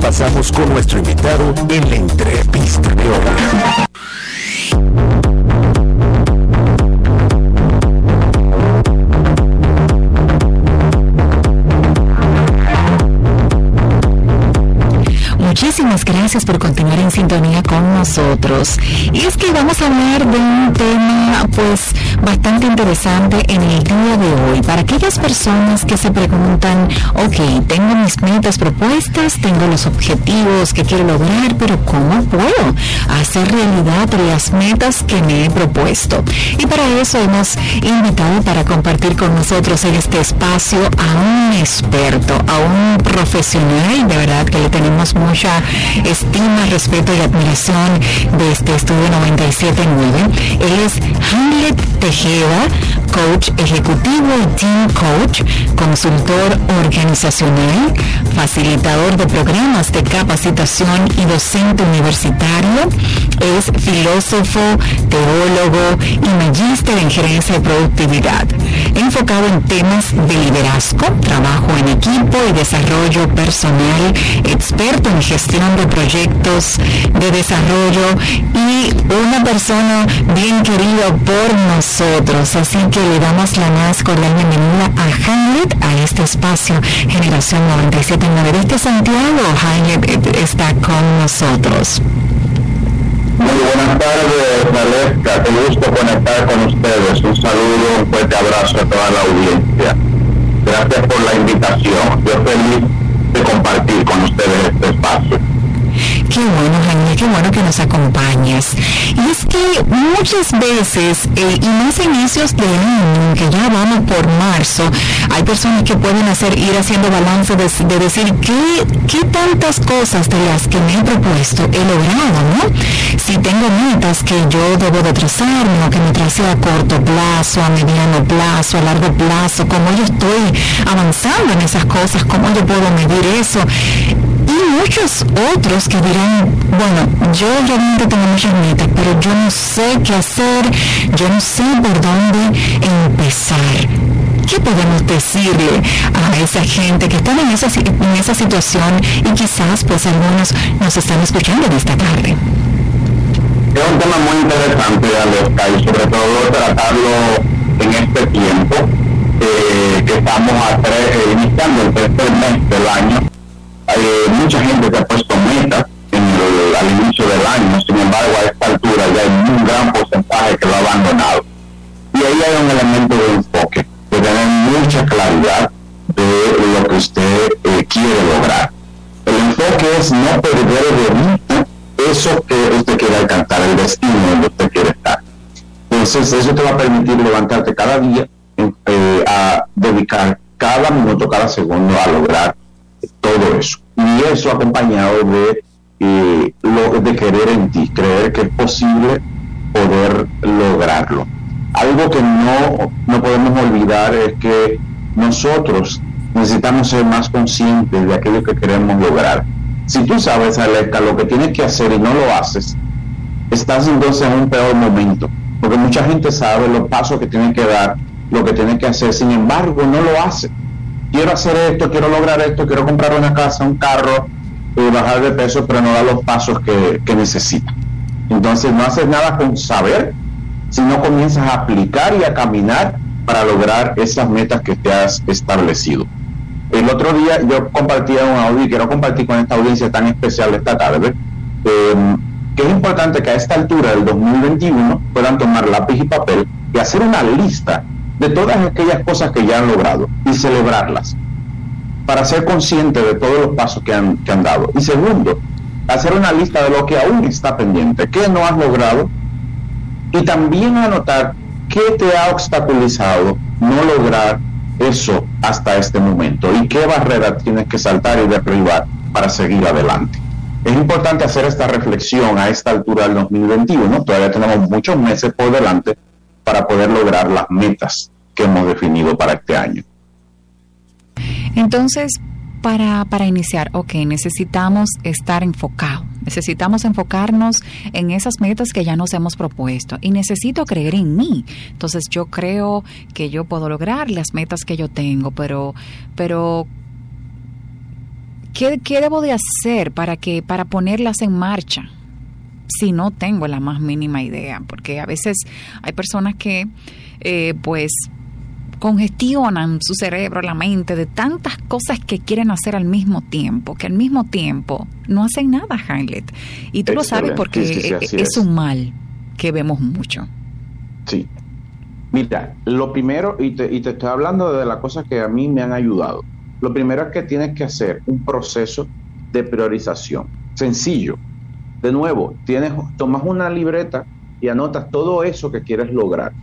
pasamos con nuestro invitado en la entrevista de hoy. Muchísimas gracias por continuar en sintonía con nosotros. Y es que vamos a hablar de un tema pues bastante interesante en el día de hoy. Para aquellas personas que se preguntan, ok, tengo mis metas propuestas, tengo los objetivos que quiero lograr, pero ¿cómo puedo hacer realidad las metas que me he propuesto? Y para eso hemos invitado para compartir con nosotros en este espacio a un experto, a un profesional, de verdad que le tenemos mucha estima, respeto y admiración de este estudio 97.9. Él es Hamlet Tejeda, coach ejecutivo y team coach, consultor organizacional, facilitador de programas de capacitación y docente universitario. Es filósofo, teólogo y magíster en gerencia de productividad, enfocado en temas de liderazgo, trabajo en equipo y desarrollo personal, experto en gestión de proyectos de desarrollo y una persona bien querida por nosotros. Así que le damos la más cordial bienvenida a Hamlet a este espacio Generación 979 desde Santiago. Hamlet está con nosotros. Buenas tardes, Valesca. Qué gusto conectar con ustedes. Un saludo, un fuerte abrazo a toda la audiencia. Gracias por la invitación. Yo feliz de compartir con ustedes este espacio. Qué bueno, Jaime, qué bueno que nos acompañas. Y es que muchas veces, eh, y más inicios de año, que ya vamos por marzo, hay personas que pueden hacer ir haciendo balance de, decir qué, qué tantas cosas de las que me he propuesto he logrado, ¿no? Si tengo metas que yo debo de trazarme que me trace a corto plazo, a mediano plazo, a largo plazo, cómo yo estoy avanzando en esas cosas, cómo yo puedo medir eso y muchos otros que dirán, bueno, yo realmente tengo muchas metas, pero yo no sé qué hacer, yo no sé por dónde empezar. ¿Qué podemos decirle a esa gente que está en esa, en esa situación y quizás pues algunos nos están escuchando en esta tarde? Es un tema muy interesante, Alexa, y sobre todo tratarlo en este tiempo eh, que estamos a tres, eh, iniciando el tercer mes del año hay mucha gente que ha puesto metas al inicio del año, sin embargo a esta altura ya hay un gran porcentaje que lo ha abandonado. Y ahí hay un elemento de enfoque, de tener mucha claridad de lo que usted eh, quiere lograr. El enfoque es no perder de vista eso que usted quiere alcanzar, el destino donde usted quiere estar. Entonces eso te va a permitir levantarte cada día eh, a dedicar cada minuto, cada segundo a lograr todo eso. Y eso acompañado de, eh, lo, de querer en ti, creer que es posible poder lograrlo. Algo que no, no podemos olvidar es que nosotros necesitamos ser más conscientes de aquello que queremos lograr. Si tú sabes, Alexa, lo que tienes que hacer y no lo haces, estás entonces en un peor momento, porque mucha gente sabe los pasos que tiene que dar, lo que tiene que hacer, sin embargo, no lo hace quiero hacer esto, quiero lograr esto, quiero comprar una casa, un carro, eh, bajar de peso, pero no da los pasos que, que necesita. Entonces no haces nada con saber, sino comienzas a aplicar y a caminar para lograr esas metas que te has establecido. El otro día yo compartía un audio y quiero compartir con esta audiencia tan especial esta tarde, eh, que es importante que a esta altura del 2021 puedan tomar lápiz y papel y hacer una lista de todas aquellas cosas que ya han logrado y celebrarlas para ser consciente de todos los pasos que han, que han dado. Y segundo, hacer una lista de lo que aún está pendiente, qué no has logrado y también anotar qué te ha obstaculizado no lograr eso hasta este momento y qué barrera tienes que saltar y derribar para seguir adelante. Es importante hacer esta reflexión a esta altura del 2021, todavía tenemos muchos meses por delante para poder lograr las metas que hemos definido para este año. Entonces, para, para iniciar, ok, necesitamos estar enfocados, necesitamos enfocarnos en esas metas que ya nos hemos propuesto y necesito creer en mí. Entonces yo creo que yo puedo lograr las metas que yo tengo, pero, pero ¿qué, ¿qué, debo de hacer para, que, para ponerlas en marcha? Si no tengo la más mínima idea, porque a veces hay personas que eh, pues congestionan su cerebro, la mente de tantas cosas que quieren hacer al mismo tiempo, que al mismo tiempo no hacen nada, Hamlet. Y tú lo sabes porque es, un mal que vemos mucho. Sí. Mira, lo primero, y te, y te estoy hablando de las cosas que a mí me han ayudado. Lo primero es que tienes que hacer un proceso de priorización. Sencillo. De nuevo, tienes, tomas una libreta y anotas todo eso que quieres lograr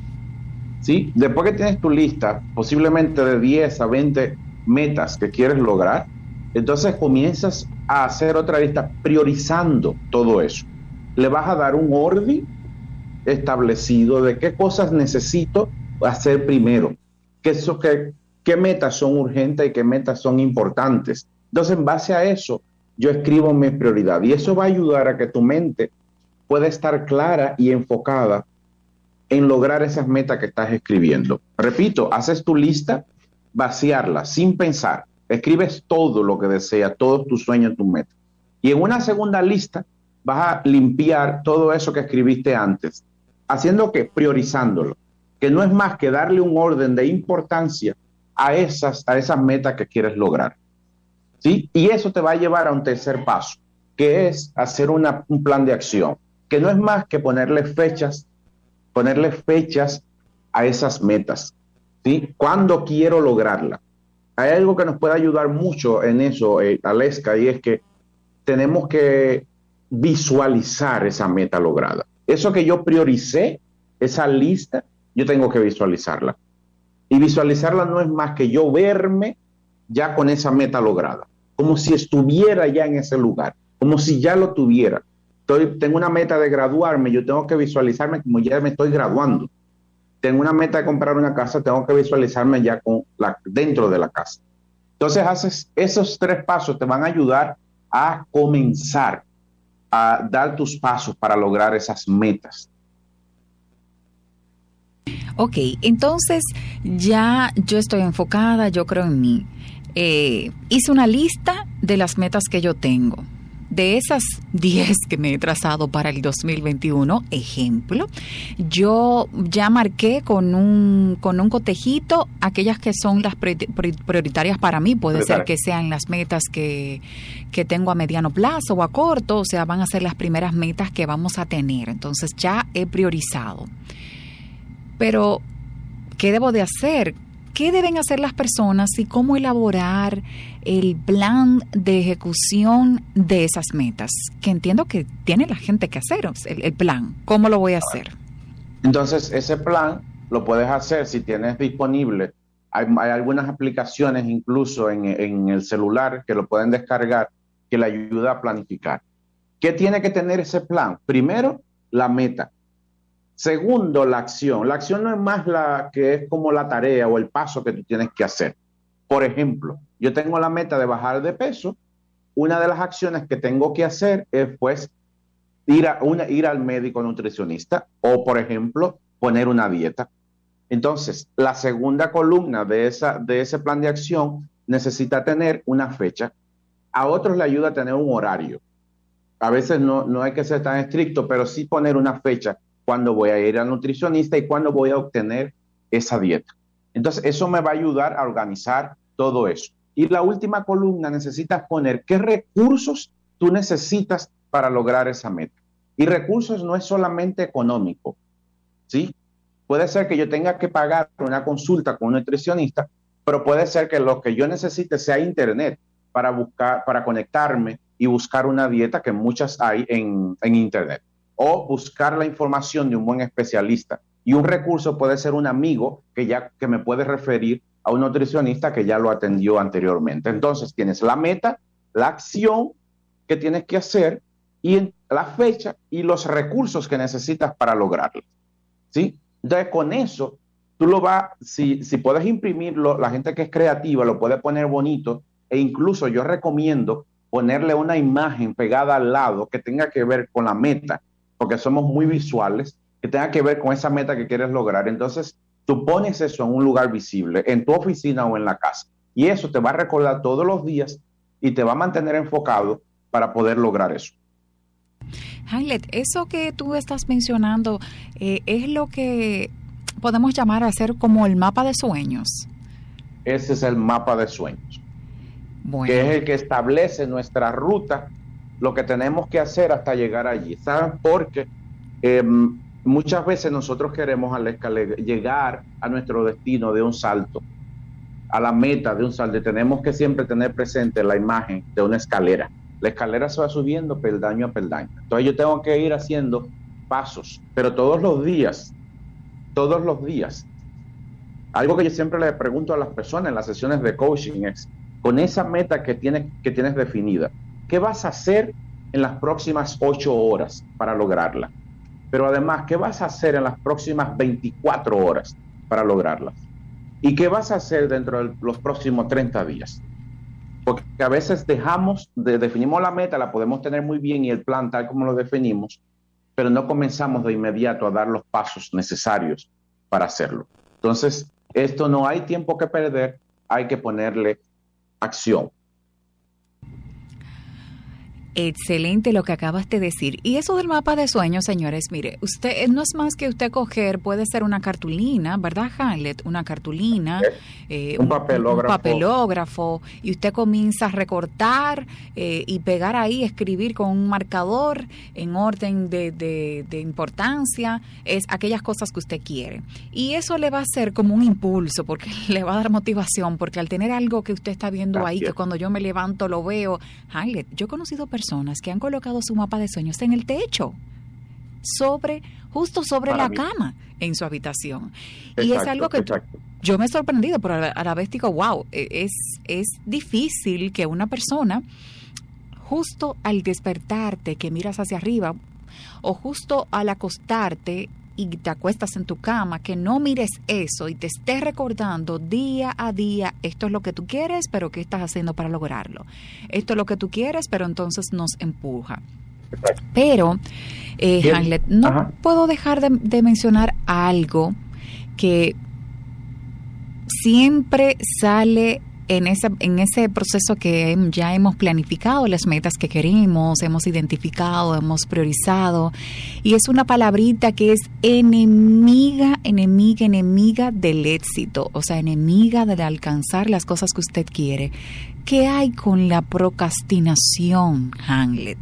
¿sí? Después que tienes tu lista, posiblemente de 10 a 20 metas que quieres lograr, entonces comienzas a hacer otra lista priorizando todo eso. Le vas a dar un orden establecido de qué cosas necesito hacer primero, qué, qué metas son urgentes y qué metas son importantes. Entonces, en base a eso, yo escribo mi prioridad y eso va a ayudar a que tu mente pueda estar clara y enfocada en lograr esas metas que estás escribiendo. Repito, haces tu lista, vaciarla sin pensar, escribes todo lo que deseas, todos tus sueños, tus metas. Y en una segunda lista vas a limpiar todo eso que escribiste antes, haciendo que priorizándolo, que no es más que darle un orden de importancia a esas, a esas metas que quieres lograr. ¿Sí? Y eso te va a llevar a un tercer paso, que es hacer una, un plan de acción, que no es más que ponerle fechas ponerle fechas a esas metas. ¿sí? ¿Cuándo quiero lograrla? Hay algo que nos puede ayudar mucho en eso, eh, Aleska, y es que tenemos que visualizar esa meta lograda. Eso que yo prioricé, esa lista, yo tengo que visualizarla. Y visualizarla no es más que yo verme ya con esa meta lograda, como si estuviera ya en ese lugar, como si ya lo tuviera tengo una meta de graduarme, yo tengo que visualizarme como ya me estoy graduando. Tengo una meta de comprar una casa, tengo que visualizarme ya con la, dentro de la casa. Entonces, haces esos tres pasos te van a ayudar a comenzar a dar tus pasos para lograr esas metas. Ok, entonces ya yo estoy enfocada, yo creo en mí. Eh, hice una lista de las metas que yo tengo de esas 10 que me he trazado para el 2021, ejemplo, yo ya marqué con un, con un cotejito aquellas que son las prioritarias para mí. Puede ser que sean las metas que, que tengo a mediano plazo o a corto, o sea, van a ser las primeras metas que vamos a tener. Entonces ya he priorizado. Pero, ¿qué debo de hacer? Qué deben hacer las personas y cómo elaborar el plan de ejecución de esas metas, que entiendo que tiene la gente que hacer el, plan. ¿Cómo lo voy a hacer? Entonces, ese plan lo puedes hacer si tienes disponible. Hay, algunas aplicaciones incluso en, en el celular que lo pueden descargar que le ayuda a planificar. ¿Qué tiene que tener ese plan? Primero, la meta. Segundo, la acción. La acción no es más la que es como la tarea o el paso que tú tienes que hacer. Por ejemplo, yo tengo la meta de bajar de peso. Una de las acciones que tengo que hacer es pues ir, a una, ir al médico nutricionista o, por ejemplo, poner una dieta. Entonces, la segunda columna de, esa, de ese plan de acción necesita tener una fecha. A otros le ayuda a tener un horario. A veces no, no hay que ser tan estricto, pero sí poner una fecha cuándo voy a ir al nutricionista y cuándo voy a obtener esa dieta. Entonces, eso me va a ayudar a organizar todo eso. Y la última columna necesitas poner qué recursos tú necesitas para lograr esa meta. Y recursos no es solamente económico, ¿sí? Puede ser que yo tenga que pagar una consulta con un nutricionista, pero puede ser que lo que yo necesite sea internet para buscar, para conectarme y buscar una dieta que muchas hay en, en internet o buscar la información de un buen especialista. Y un recurso puede ser un amigo que ya que me puede referir a un nutricionista que ya lo atendió anteriormente. Entonces tienes la meta, la acción que tienes que hacer y la fecha y los recursos que necesitas para lograrlo. ¿Sí? Entonces con eso tú lo vas, si, si puedes imprimirlo, la gente que es creativa lo puede poner bonito e incluso yo recomiendo ponerle una imagen pegada al lado que tenga que ver con la meta porque somos muy visuales, que tenga que ver con esa meta que quieres lograr. Entonces, tú pones eso en un lugar visible, en tu oficina o en la casa. Y eso te va a recordar todos los días y te va a mantener enfocado para poder lograr eso. Hamlet, eso que tú estás mencionando eh, es lo que podemos llamar a ser como el mapa de sueños. Ese es el mapa de sueños, que es el que establece nuestra ruta, lo que tenemos que hacer hasta llegar allí. ¿Saben? Porque em, muchas veces nosotros queremos llegar a nuestro destino de un salto, a la meta de un salto, tenemos que siempre tener presente la imagen de una escalera la escalera se va subiendo peldaño a peldaño. Entonces yo tengo que ir haciendo pasos, pero todos los días, todos los días. Algo que yo siempre le pregunto a las personas en las sesiones de coaching es, con esa meta que tienes, que tienes definida, ¿qué vas a hacer en las próximas ocho horas para lograrla? Pero además, ¿qué vas a hacer en las próximas 24 horas para lograrla? ¿Y qué vas a hacer dentro de los próximos 30 días? porque a veces dejamos, de, definimos la meta, la podemos tener muy bien y el plan tal como lo definimos, pero no comenzamos de inmediato a dar los pasos necesarios para hacerlo. Entonces, esto no hay tiempo que perder, hay que ponerle acción. Excelente lo que acabas de decir. Y eso del mapa de sueños, señores, mire, usted eh, no es más que usted coger, puede ser una cartulina, ¿verdad, Hamlet? Una cartulina, eh, un, papelógrafo. papelógrafo, y usted comienza a recortar eh, y pegar ahí, escribir con un marcador en orden de, de, importancia, es aquellas cosas que usted quiere. Y eso le va a ser como un impulso, porque le va a dar motivación, porque al tener algo que usted está viendo ahí, que cuando yo me levanto lo veo, Hamlet, yo he conocido personas personas que han colocado su mapa de sueños en el techo, sobre, justo sobre la cama en su habitación. y es algo que yo me he sorprendido, pero a la vez digo, wow, e, es, es difícil que una persona, justo al despertarte, que miras hacia arriba, o justo al acostarte, y te acuestas en tu cama, que no mires eso y te estés recordando día a día, esto es lo que tú quieres, pero ¿qué estás haciendo para lograrlo? Esto es lo que tú quieres, pero entonces nos empuja. Pero, eh, Hamlet, no puedo dejar de, de mencionar algo que siempre sale en ese, en ese proceso que ya hemos planificado las metas que queremos, hemos identificado, hemos priorizado, y es una palabrita que es enemiga, enemiga, enemiga del éxito, o sea, enemiga de alcanzar las cosas que usted quiere. ¿Qué hay con la procrastinación, Hamlet?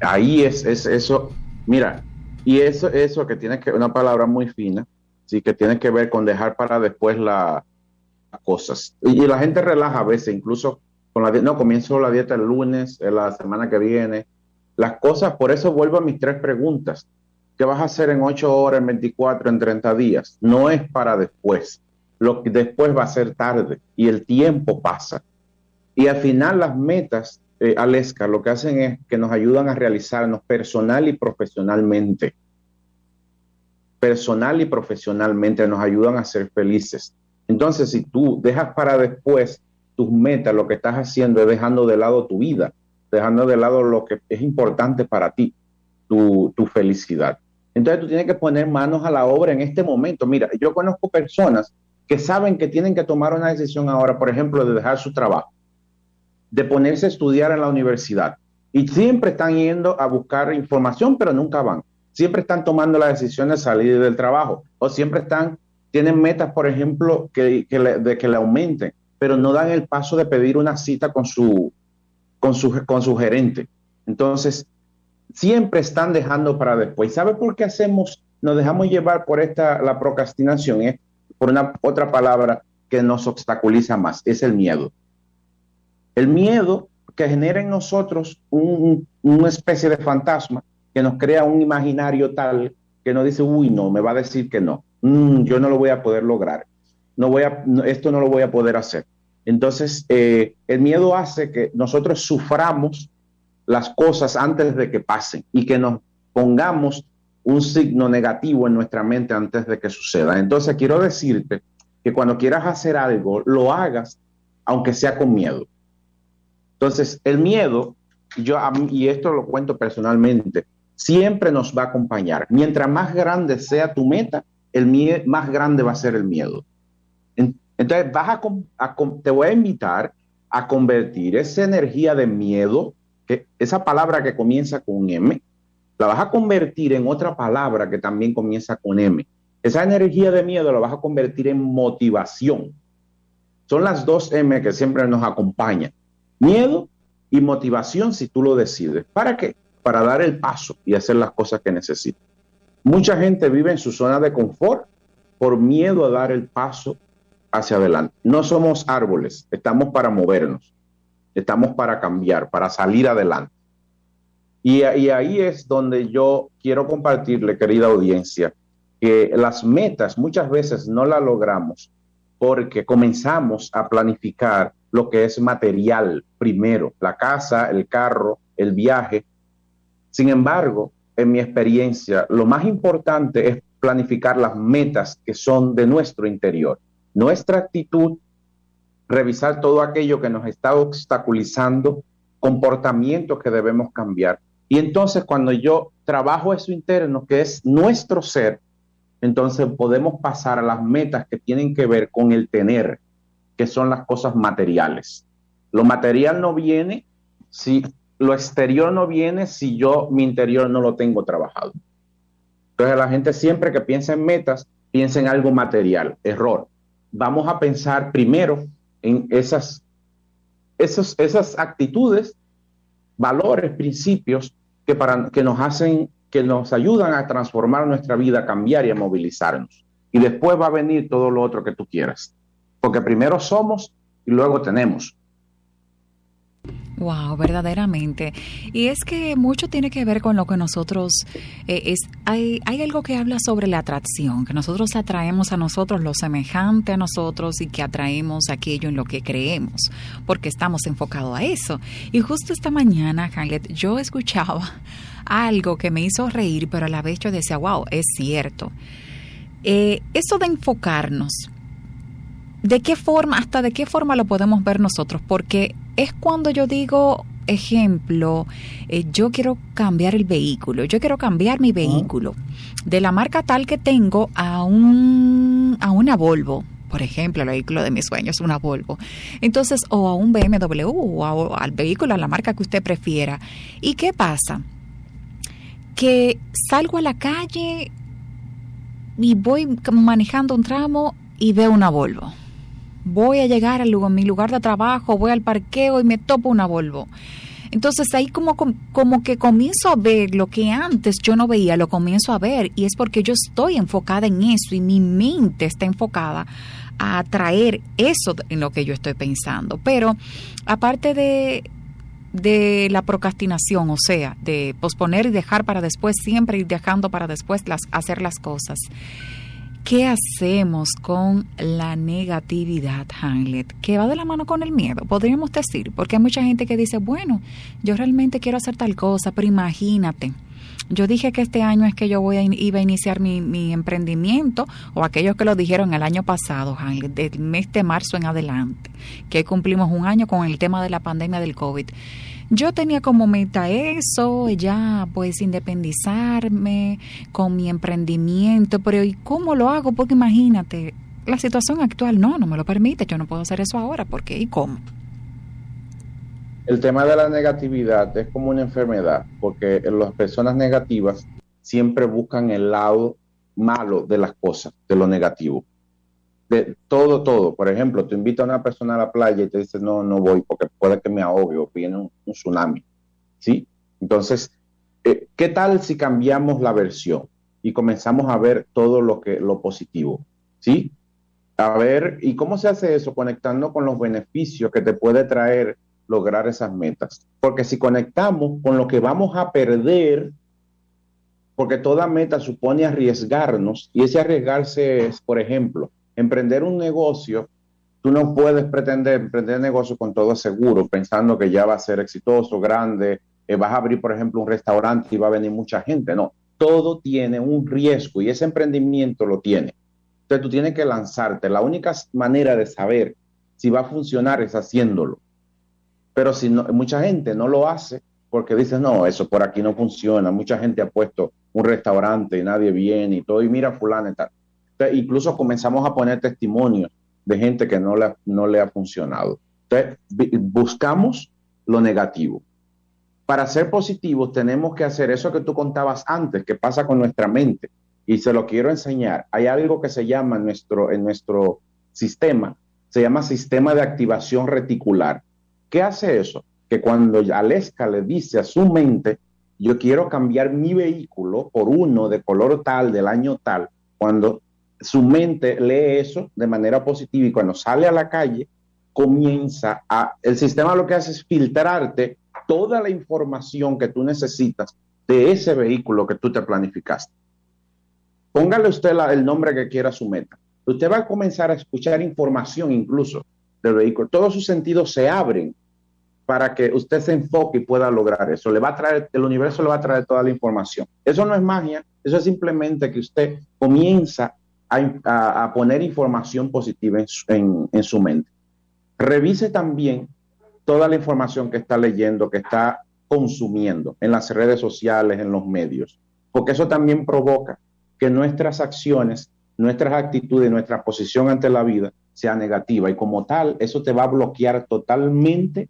Ahí es, es eso, mira, y eso, eso que tiene que, una palabra muy fina, sí, que tiene que ver con dejar para después la, cosas. Y, la gente relaja a veces, incluso con la no, comienzo la dieta el lunes, la semana que viene. Las cosas, por eso vuelvo a mis tres preguntas. ¿Qué vas a hacer en 8 horas, en 24, en 30 días? No es para después. Lo que después va a ser tarde y el tiempo pasa. Y al final las metas, eh, Aleska, lo que hacen es que nos ayudan a realizarnos personal y profesionalmente. Personal y profesionalmente nos ayudan a ser felices. Entonces, si tú dejas para después tus metas, lo que estás haciendo es dejando de lado tu vida, dejando de lado lo que es importante para ti, tu, felicidad. Entonces tú tienes que poner manos a la obra en este momento. Mira, yo conozco personas que saben que tienen que tomar una decisión ahora, por ejemplo, de dejar su trabajo, de ponerse a estudiar en la universidad. Y siempre están yendo a buscar información, pero nunca van. Siempre están tomando la decisión de salir del trabajo o siempre están tienen metas, por ejemplo, que, de que le aumenten, pero no dan el paso de pedir una cita con su, con su, con su gerente. Entonces, siempre están dejando para después. ¿Sabe por qué hacemos, nos dejamos llevar por esta, la procrastinación? Es por una otra palabra que nos obstaculiza más, es el miedo. El miedo que genera en nosotros una especie de fantasma que nos crea un imaginario tal que nos dice, uy, no, me va a decir que no. Mm, yo no lo voy a poder lograr, no voy a, esto no lo voy a poder hacer. Entonces, eh, el miedo hace que nosotros suframos las cosas antes de que pasen y que nos pongamos un signo negativo en nuestra mente antes de que suceda. Entonces, quiero decirte que cuando quieras hacer algo, lo hagas aunque sea con miedo. Entonces, el miedo, yo, y esto lo cuento personalmente, siempre nos va a acompañar. Mientras más grande sea tu meta, el miedo más grande va a ser el miedo. Entonces, vas a, te voy a invitar a convertir esa energía de miedo, que esa palabra que comienza con M, la vas a convertir en otra palabra que también comienza con M. Esa energía de miedo la vas a convertir en motivación. Son las dos M que siempre nos acompañan. Miedo y motivación si tú lo decides. ¿Para qué? Para dar el paso y hacer las cosas que necesitas. Mucha gente vive en su zona de confort por miedo a dar el paso hacia adelante. No somos árboles, estamos para movernos, estamos para cambiar, para salir adelante. Y, ahí es donde yo quiero compartirle, querida audiencia, que las metas muchas veces no las logramos porque comenzamos a planificar lo que es material primero, la casa, el carro, el viaje. Sin embargo, en mi experiencia, lo más importante es planificar las metas que son de nuestro interior nuestra actitud, revisar todo aquello que nos está obstaculizando, comportamientos que debemos cambiar. Y entonces cuando yo trabajo eso interno, que es nuestro ser, entonces podemos pasar a las metas que tienen que ver con el tener, que son las cosas materiales. Lo material no viene si lo exterior no viene si yo mi interior no lo tengo trabajado. Entonces la gente siempre que piensa en metas, piensa en algo material. Error vamos a pensar primero en esas, esas actitudes, valores, principios que, para, que nos hacen, que nos ayudan a transformar nuestra vida, cambiar y a movilizarnos. Y después va a venir todo lo otro que tú quieras. Porque primero somos y luego tenemos. Wow, verdaderamente. Y es que mucho tiene que ver con lo que nosotros eh, es hay, hay algo que habla sobre la atracción, que nosotros atraemos a nosotros lo semejante a nosotros y que atraemos aquello en lo que creemos, porque estamos enfocados a eso. Y justo esta mañana, Hamlet, yo escuchaba algo que me hizo reír, pero a la vez yo decía, wow, es cierto. Eh, eso de enfocarnos, ¿de qué forma, hasta de qué forma lo podemos ver nosotros? Porque es cuando yo digo, ejemplo, eh, yo quiero cambiar el vehículo, yo quiero cambiar mi vehículo de la marca tal que tengo a, un, a una Volvo. Por ejemplo, el vehículo de mis sueños, una Volvo. Entonces, o a un BMW, o al vehículo, a la marca que usted prefiera. ¿Y qué pasa? Que salgo a la calle y voy manejando un tramo y veo una Volvo voy a llegar al lugar, mi lugar de trabajo, voy al parqueo y me topo una Volvo. Entonces ahí como, como que comienzo a ver lo que antes yo no veía, lo comienzo a ver y es porque yo estoy enfocada en eso y mi mente está enfocada a atraer eso en lo que yo estoy pensando. Pero aparte de, de la procrastinación, o sea, de posponer y dejar para después, siempre ir dejando para después las, hacer las cosas. ¿Qué hacemos con la negatividad, Hamlet? Que va de la mano con el miedo, podríamos decir, porque hay mucha gente que dice, bueno, yo realmente quiero hacer tal cosa, pero imagínate. Yo dije que este año es que yo voy a, iba a iniciar mi, mi emprendimiento, o aquellos que lo dijeron el año pasado, Hamlet, del mes de marzo en adelante, que cumplimos un año con el tema de la pandemia del COVID. Yo tenía como meta eso, ya pues independizarme con mi emprendimiento, pero ¿y cómo lo hago? Porque imagínate, la situación actual no, no me lo permite, yo no puedo hacer eso ahora, ¿por qué y cómo? El tema de la negatividad es como una enfermedad, porque las personas negativas siempre buscan el lado malo de las cosas, de lo negativo de todo, todo. Por ejemplo, te invita a una persona a la playa y te dice, no, no voy porque puede que me ahogue o viene un, tsunami. ¿Sí? Entonces, eh, ¿qué tal si cambiamos la versión y comenzamos a ver todo lo, que, lo positivo? ¿Sí? A ver, ¿y cómo se hace eso? Conectando con los beneficios que te puede traer lograr esas metas. Porque si conectamos con lo que vamos a perder, porque toda meta supone arriesgarnos, y ese arriesgarse es, por ejemplo, emprender un negocio, tú no puedes pretender emprender negocio con todo seguro, pensando que ya va a ser exitoso, grande, eh, vas a abrir, por ejemplo, un restaurante y va a venir mucha gente. No, todo tiene un riesgo y ese emprendimiento lo tiene. Entonces tú tienes que lanzarte. La única manera de saber si va a funcionar es haciéndolo. Pero si no, mucha gente no lo hace porque dice, no, eso por aquí no funciona. Mucha gente ha puesto un restaurante y nadie viene y todo, y mira fulano y tal incluso comenzamos a poner testimonios de gente que no le, no le ha funcionado. Entonces, buscamos lo negativo. Para ser positivos tenemos que hacer eso que tú contabas antes, que pasa con nuestra mente. Y se lo quiero enseñar. Hay algo que se llama en nuestro, en nuestro sistema, se llama sistema de activación reticular. ¿Qué hace eso? Que cuando Aleska le dice a su mente, yo quiero cambiar mi vehículo por uno de color tal, del año tal, cuando su mente lee eso de manera positiva y cuando sale a la calle, comienza a, el sistema lo que hace es filtrarte toda la información que tú necesitas de ese vehículo que tú te planificaste. Póngale usted el nombre que quiera su meta. Usted va a comenzar a escuchar información incluso del vehículo. Todos sus sentidos se abren para que usted se enfoque y pueda lograr eso. Le va a traer, el universo le va a traer toda la información. Eso no es magia, eso es simplemente que usted comienza a, poner información positiva en su mente. Revise también toda la información que está leyendo, que está consumiendo en las redes sociales, en los medios, porque eso también provoca que nuestras acciones, nuestras actitudes, nuestra posición ante la vida sea negativa y como tal, eso te va a bloquear totalmente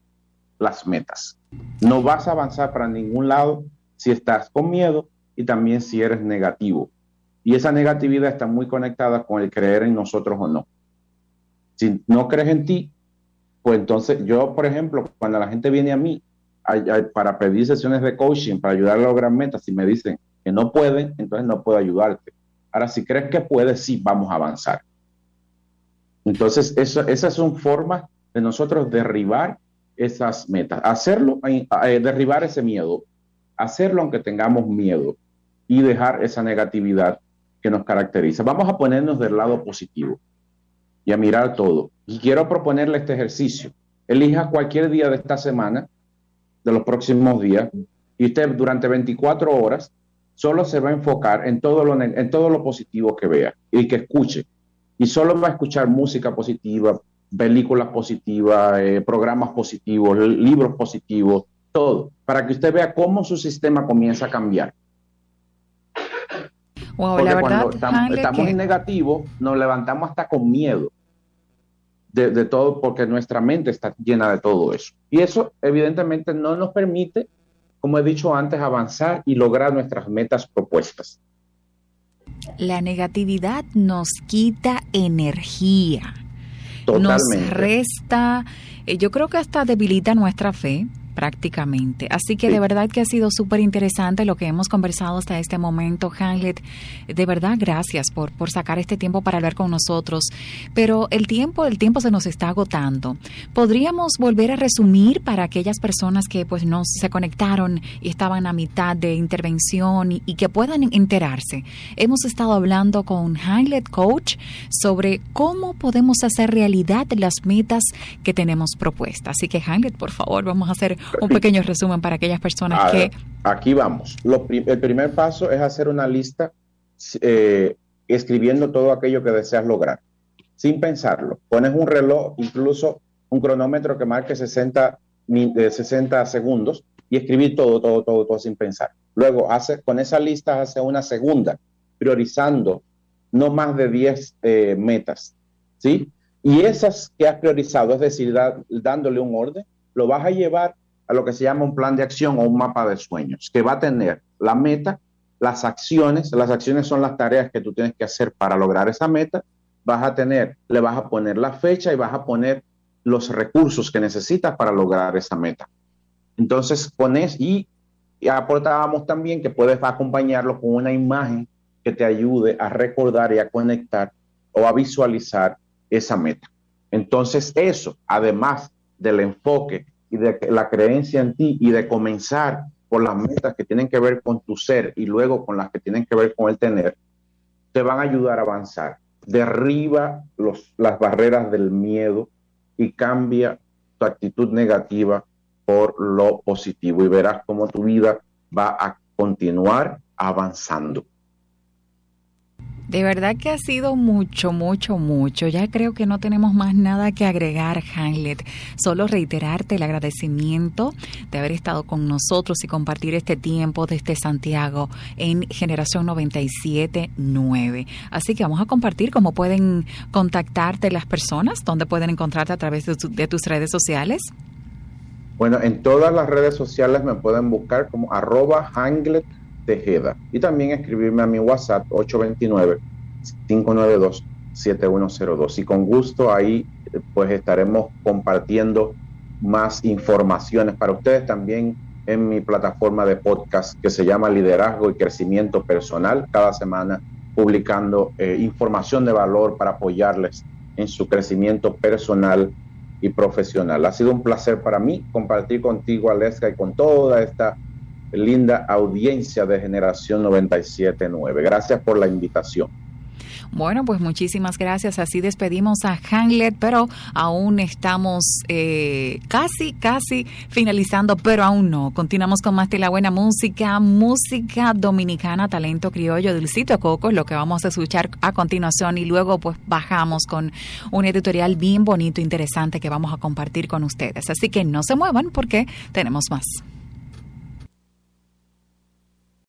las metas. No vas a avanzar para ningún lado si estás con miedo y también si eres negativo. Y esa negatividad está muy conectada con el creer en nosotros o no. Si no crees en ti, pues entonces yo, por ejemplo, cuando la gente viene a mí para pedir sesiones de coaching, para ayudar a lograr metas, y me dicen que no pueden, entonces no puedo ayudarte. Ahora, si crees que puedes, sí, vamos a avanzar. Entonces, eso, esas son formas de nosotros derribar esas metas, hacerlo, derribar ese miedo, hacerlo aunque tengamos miedo y dejar esa negatividad que nos caracteriza. Vamos a ponernos del lado positivo y a mirar todo. Y quiero proponerle este ejercicio. Elija cualquier día de esta semana, de los próximos días, y usted durante 24 horas solo se va a enfocar en todo lo, en todo lo positivo que vea y que escuche. Y solo va a escuchar música positiva, películas positivas, eh, programas positivos, libros positivos, todo, para que usted vea cómo su sistema comienza a cambiar. Porque cuando estamos, en negativo, nos levantamos hasta con miedo de, de, todo, porque nuestra mente está llena de todo eso. Y eso evidentemente no nos permite, como he dicho antes, avanzar y lograr nuestras metas propuestas. La negatividad nos quita energía nos resta, eh, yo creo que hasta debilita nuestra fe prácticamente. Así que de verdad que ha sido súper interesante lo que hemos conversado hasta este momento, Hamlet. De verdad, gracias por, por sacar este tiempo para hablar con nosotros. Pero el tiempo, el tiempo se nos está agotando. ¿Podríamos volver a resumir para aquellas personas que pues no se conectaron y estaban a mitad de intervención y, que puedan enterarse? Hemos estado hablando con Hamlet Coach sobre cómo podemos hacer realidad las metas que tenemos propuestas. Así que Hamlet, por favor, vamos a hacer un pequeño resumen para aquellas personas que... Aquí vamos. el primer paso es hacer una lista eh, escribiendo todo aquello que deseas lograr, sin pensarlo. Pones un reloj, incluso un cronómetro que marque 60, 60 segundos y escribir todo, todo, todo, todo sin pensar. Luego, hace, con esa lista hace una segunda, priorizando no más de 10 eh, metas, ¿sí? Y esas que has priorizado, es decir, dándole un orden, lo vas a llevar a lo que se llama un plan de acción o un mapa de sueños, que va a tener la meta, las acciones, las acciones son las tareas que tú tienes que hacer para lograr esa meta, vas a tener, le vas a poner la fecha y vas a poner los recursos que necesitas para lograr esa meta. Entonces pones y, y aportábamos también que puedes acompañarlo con una imagen que te ayude a recordar y a conectar o a visualizar esa meta. Entonces eso, además del enfoque y de la creencia en ti y de comenzar por las metas que tienen que ver con tu ser y luego con las que tienen que ver con el tener, te van a ayudar a avanzar. Derriba los, las barreras del miedo y cambia tu actitud negativa por lo positivo y verás cómo tu vida va a continuar avanzando. De verdad que ha sido mucho, mucho, mucho. Ya creo que no tenemos más nada que agregar, Hamlet. Solo reiterarte el agradecimiento de haber estado con nosotros y compartir este tiempo desde Santiago en Generación 97.9. Así que vamos a compartir cómo pueden contactarte las personas, dónde pueden encontrarte a través de, de tus redes sociales. Bueno, en todas las redes sociales me pueden buscar como arroba Hanglet Tejeda. Y también escribirme a mi WhatsApp 829-592-7102. Y con gusto ahí pues estaremos compartiendo más informaciones para ustedes también en mi plataforma de podcast que se llama Liderazgo y Crecimiento Personal, cada semana publicando eh, información de valor para apoyarles en su crecimiento personal y profesional. Ha sido un placer para mí compartir contigo, Aleska, y con toda esta linda audiencia de Generación 97.9. Gracias por la invitación. Bueno, pues muchísimas gracias. Así despedimos a Hamlet, pero aún estamos eh, casi, casi finalizando, pero aún no. Continuamos con más de la buena música, música dominicana, talento criollo del sitio Coco, lo que vamos a escuchar a continuación y luego pues bajamos con un editorial bien bonito, interesante que vamos a compartir con ustedes. Así que no se muevan porque tenemos más.